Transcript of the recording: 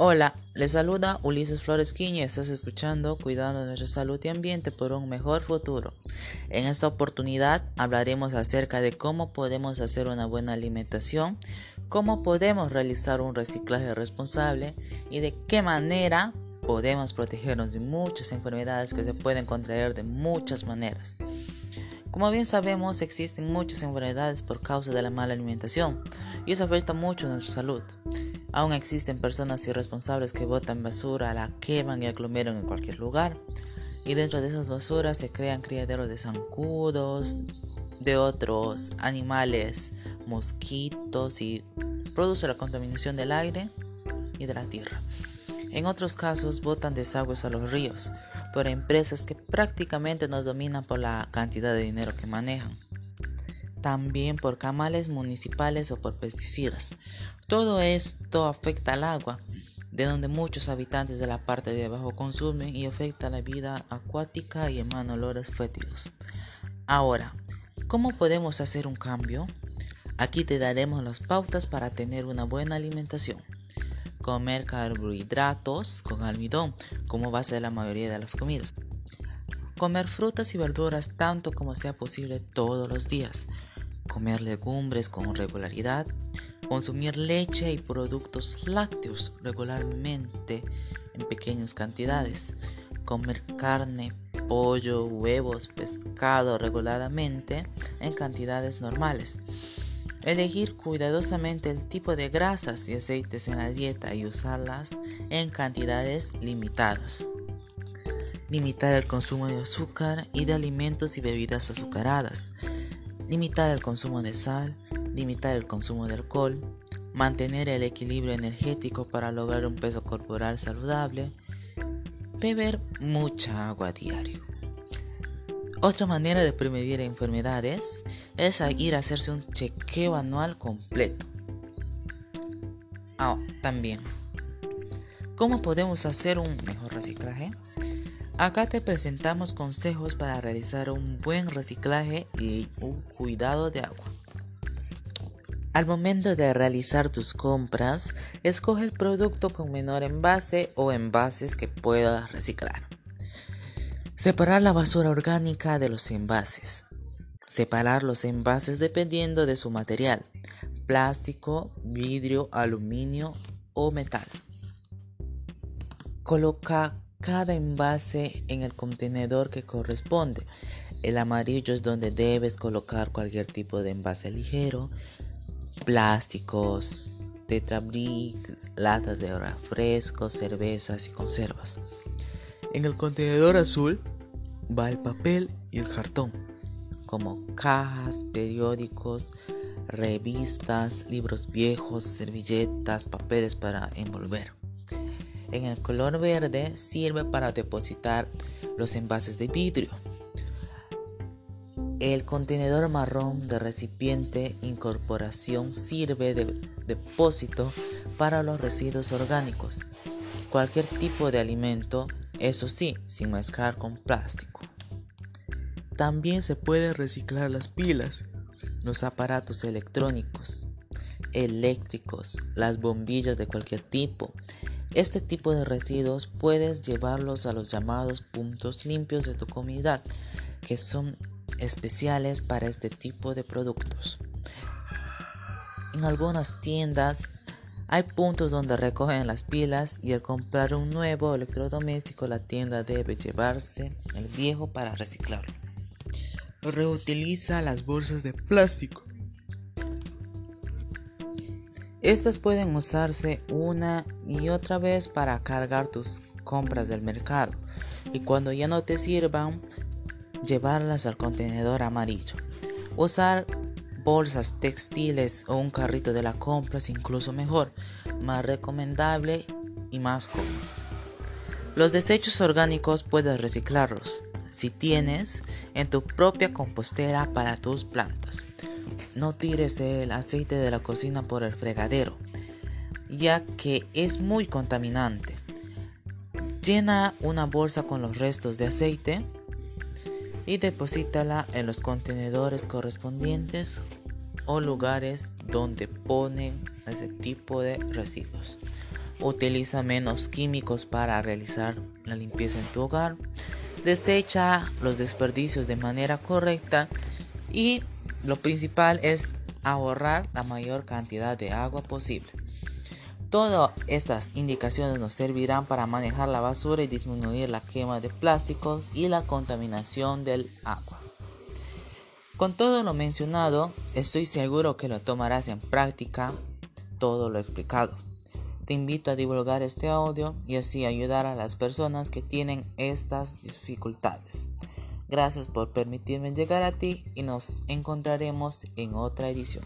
Hola, les saluda Ulises Flores Quiña y estás escuchando Cuidando nuestra salud y ambiente por un mejor futuro. En esta oportunidad hablaremos acerca de cómo podemos hacer una buena alimentación, cómo podemos realizar un reciclaje responsable y de qué manera podemos protegernos de muchas enfermedades que se pueden contraer de muchas maneras. Como bien sabemos, existen muchas enfermedades por causa de la mala alimentación y eso afecta mucho a nuestra salud. Aún existen personas irresponsables que botan basura, la queman y aglomeran en cualquier lugar. Y dentro de esas basuras se crean criaderos de zancudos, de otros animales, mosquitos y produce la contaminación del aire y de la tierra. En otros casos botan desagües a los ríos por empresas que prácticamente nos dominan por la cantidad de dinero que manejan. También por camales municipales o por pesticidas. Todo esto afecta al agua, de donde muchos habitantes de la parte de abajo consumen y afecta la vida acuática y emana olores fétidos. Ahora, ¿cómo podemos hacer un cambio? Aquí te daremos las pautas para tener una buena alimentación. Comer carbohidratos con almidón como base de la mayoría de las comidas. Comer frutas y verduras tanto como sea posible todos los días. Comer legumbres con regularidad Consumir leche y productos lácteos regularmente en pequeñas cantidades. Comer carne, pollo, huevos, pescado regularmente en cantidades normales. Elegir cuidadosamente el tipo de grasas y aceites en la dieta y usarlas en cantidades limitadas. Limitar el consumo de azúcar y de alimentos y bebidas azucaradas. Limitar el consumo de sal, limitar el consumo de alcohol, mantener el equilibrio energético para lograr un peso corporal saludable, beber mucha agua diario. Otra manera de prevenir enfermedades es ir a hacerse un chequeo anual completo. Ah, también, ¿cómo podemos hacer un mejor reciclaje? Acá te presentamos consejos para realizar un buen reciclaje y un cuidado de agua. Al momento de realizar tus compras, escoge el producto con menor envase o envases que puedas reciclar. Separar la basura orgánica de los envases. Separar los envases dependiendo de su material, plástico, vidrio, aluminio o metal. Coloca cada envase en el contenedor que corresponde. El amarillo es donde debes colocar cualquier tipo de envase ligero plásticos, tetrabricks, latas de refrescos, cervezas y conservas. En el contenedor azul va el papel y el cartón, como cajas, periódicos, revistas, libros viejos, servilletas, papeles para envolver. En el color verde sirve para depositar los envases de vidrio el contenedor marrón de recipiente incorporación sirve de depósito para los residuos orgánicos, cualquier tipo de alimento, eso sí, sin mezclar con plástico. También se pueden reciclar las pilas, los aparatos electrónicos, eléctricos, las bombillas de cualquier tipo. Este tipo de residuos puedes llevarlos a los llamados puntos limpios de tu comunidad, que son especiales para este tipo de productos. En algunas tiendas hay puntos donde recogen las pilas y al comprar un nuevo electrodoméstico la tienda debe llevarse el viejo para reciclarlo. Reutiliza las bolsas de plástico. Estas pueden usarse una y otra vez para cargar tus compras del mercado y cuando ya no te sirvan llevarlas al contenedor amarillo. Usar bolsas textiles o un carrito de la compra es incluso mejor, más recomendable y más cómodo. Los desechos orgánicos puedes reciclarlos si tienes en tu propia compostera para tus plantas. No tires el aceite de la cocina por el fregadero, ya que es muy contaminante. Llena una bolsa con los restos de aceite y deposítala en los contenedores correspondientes o lugares donde ponen ese tipo de residuos. utiliza menos químicos para realizar la limpieza en tu hogar, desecha los desperdicios de manera correcta y lo principal es ahorrar la mayor cantidad de agua posible. Todas estas indicaciones nos servirán para manejar la basura y disminuir la quema de plásticos y la contaminación del agua. Con todo lo mencionado, estoy seguro que lo tomarás en práctica todo lo explicado. Te invito a divulgar este audio y así ayudar a las personas que tienen estas dificultades. Gracias por permitirme llegar a ti y nos encontraremos en otra edición.